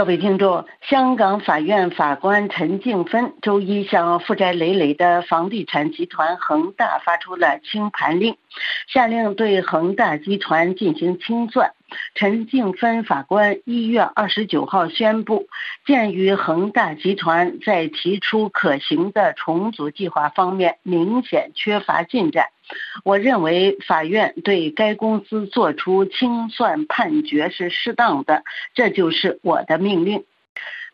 各位听众，香港法院法官陈静芬周一向负债累累的房地产集团恒大发出了清盘令，下令对恒大集团进行清算。陈静芬法官一月二十九号宣布，鉴于恒大集团在提出可行的重组计划方面明显缺乏进展，我认为法院对该公司作出清算判决是适当的，这就是我的命令。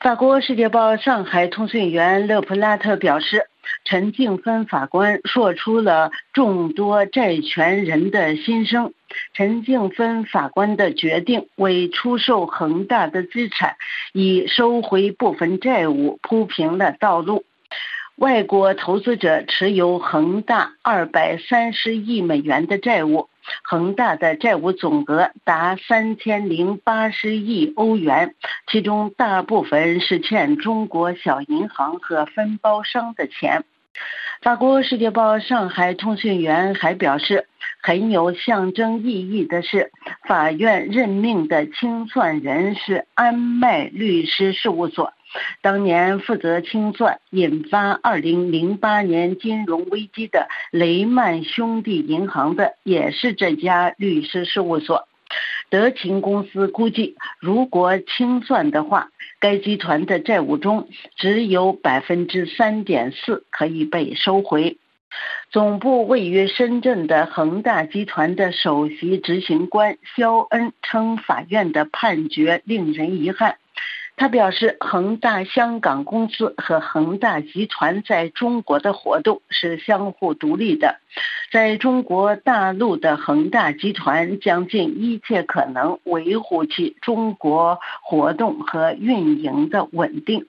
法国《世界报》上海通讯员勒普拉特表示，陈静芬法官说出了众多债权人的心声。陈静芬法官的决定为出售恒大的资产，以收回部分债务铺平了道路。外国投资者持有恒大二百三十亿美元的债务。恒大的债务总额达三千零八十亿欧元，其中大部分是欠中国小银行和分包商的钱。法国《世界报》上海通讯员还表示，很有象征意义的是，法院任命的清算人是安迈律师事务所。当年负责清算引发2008年金融危机的雷曼兄弟银行的，也是这家律师事务所。德勤公司估计，如果清算的话，该集团的债务中只有百分之三点四可以被收回。总部位于深圳的恒大集团的首席执行官肖恩称，法院的判决令人遗憾。他表示，恒大香港公司和恒大集团在中国的活动是相互独立的。在中国大陆的恒大集团将尽一切可能维护其中国活动和运营的稳定。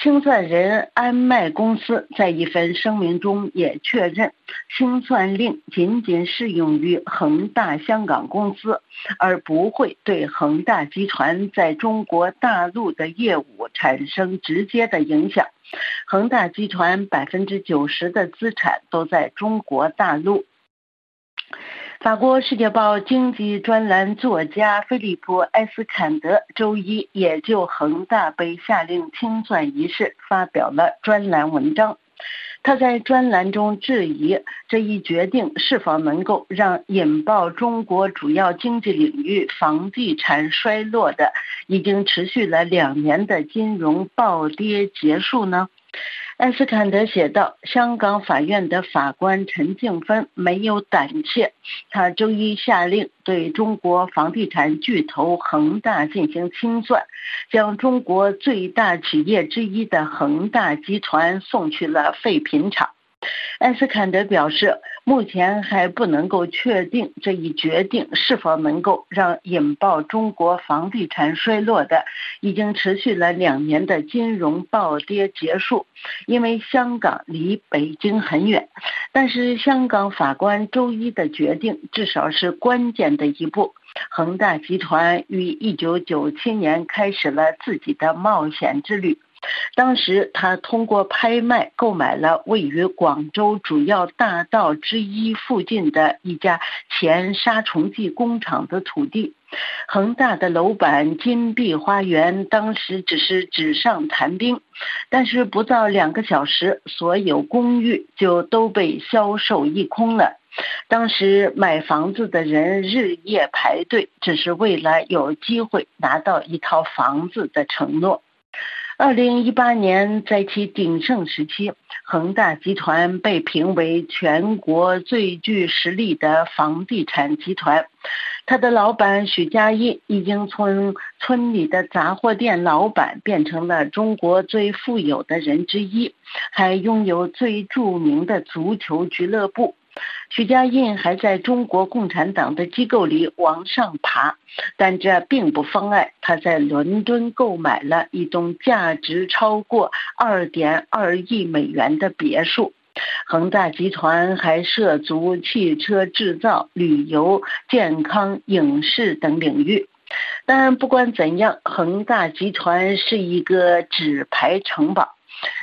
清算人安迈公司在一份声明中也确认，清算令仅仅适用于恒大香港公司，而不会对恒大集团在中国大陆的业务产生直接的影响。恒大集团百分之九十的资产都在中国大陆。法国《世界报》经济专栏作家菲利普·埃斯坎德周一也就恒大被下令清算一事发表了专栏文章。他在专栏中质疑这一决定是否能够让引爆中国主要经济领域房地产衰落的已经持续了两年的金融暴跌结束呢？艾斯坎德写道：“香港法院的法官陈静芬没有胆怯，他周一下令对中国房地产巨头恒大进行清算，将中国最大企业之一的恒大集团送去了废品厂。”艾斯坎德表示，目前还不能够确定这一决定是否能够让引爆中国房地产衰落的、已经持续了两年的金融暴跌结束，因为香港离北京很远。但是，香港法官周一的决定至少是关键的一步。恒大集团于一九九七年开始了自己的冒险之旅。当时，他通过拍卖购买了位于广州主要大道之一附近的一家前杀虫剂工厂的土地。恒大的楼板金碧花园当时只是纸上谈兵，但是不到两个小时，所有公寓就都被销售一空了。当时买房子的人日夜排队，只是为了有机会拿到一套房子的承诺。二零一八年，在其鼎盛时期，恒大集团被评为全国最具实力的房地产集团。他的老板许家印已经从村里的杂货店老板变成了中国最富有的人之一，还拥有最著名的足球俱乐部。许家印还在中国共产党的机构里往上爬，但这并不妨碍他在伦敦购买了一栋价值超过二点二亿美元的别墅。恒大集团还涉足汽车制造、旅游、健康、影视等领域。但不管怎样，恒大集团是一个纸牌城堡。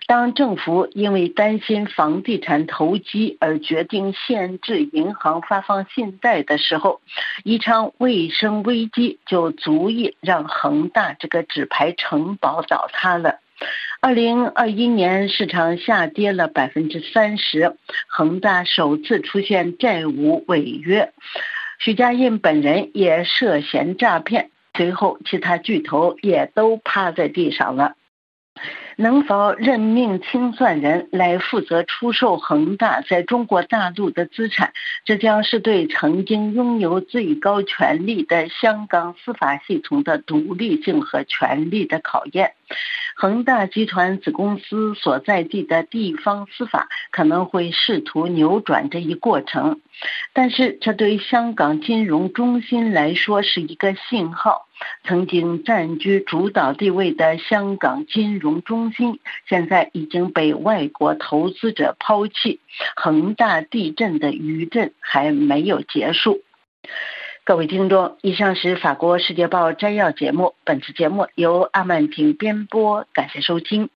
当政府因为担心房地产投机而决定限制银行发放信贷的时候，一场卫生危机就足以让恒大这个纸牌城堡倒塌了。二零二一年市场下跌了百分之三十，恒大首次出现债务违约，许家印本人也涉嫌诈骗，随后其他巨头也都趴在地上了。能否任命清算人来负责出售恒大在中国大陆的资产？这将是对曾经拥有最高权力的香港司法系统的独立性和权力的考验。恒大集团子公司所在地的地方司法可能会试图扭转这一过程，但是这对香港金融中心来说是一个信号。曾经占据主导地位的香港金融中心，现在已经被外国投资者抛弃。恒大地震的余震还没有结束。各位听众，以上是法国《世界报》摘要节目，本次节目由阿曼婷编播，感谢收听。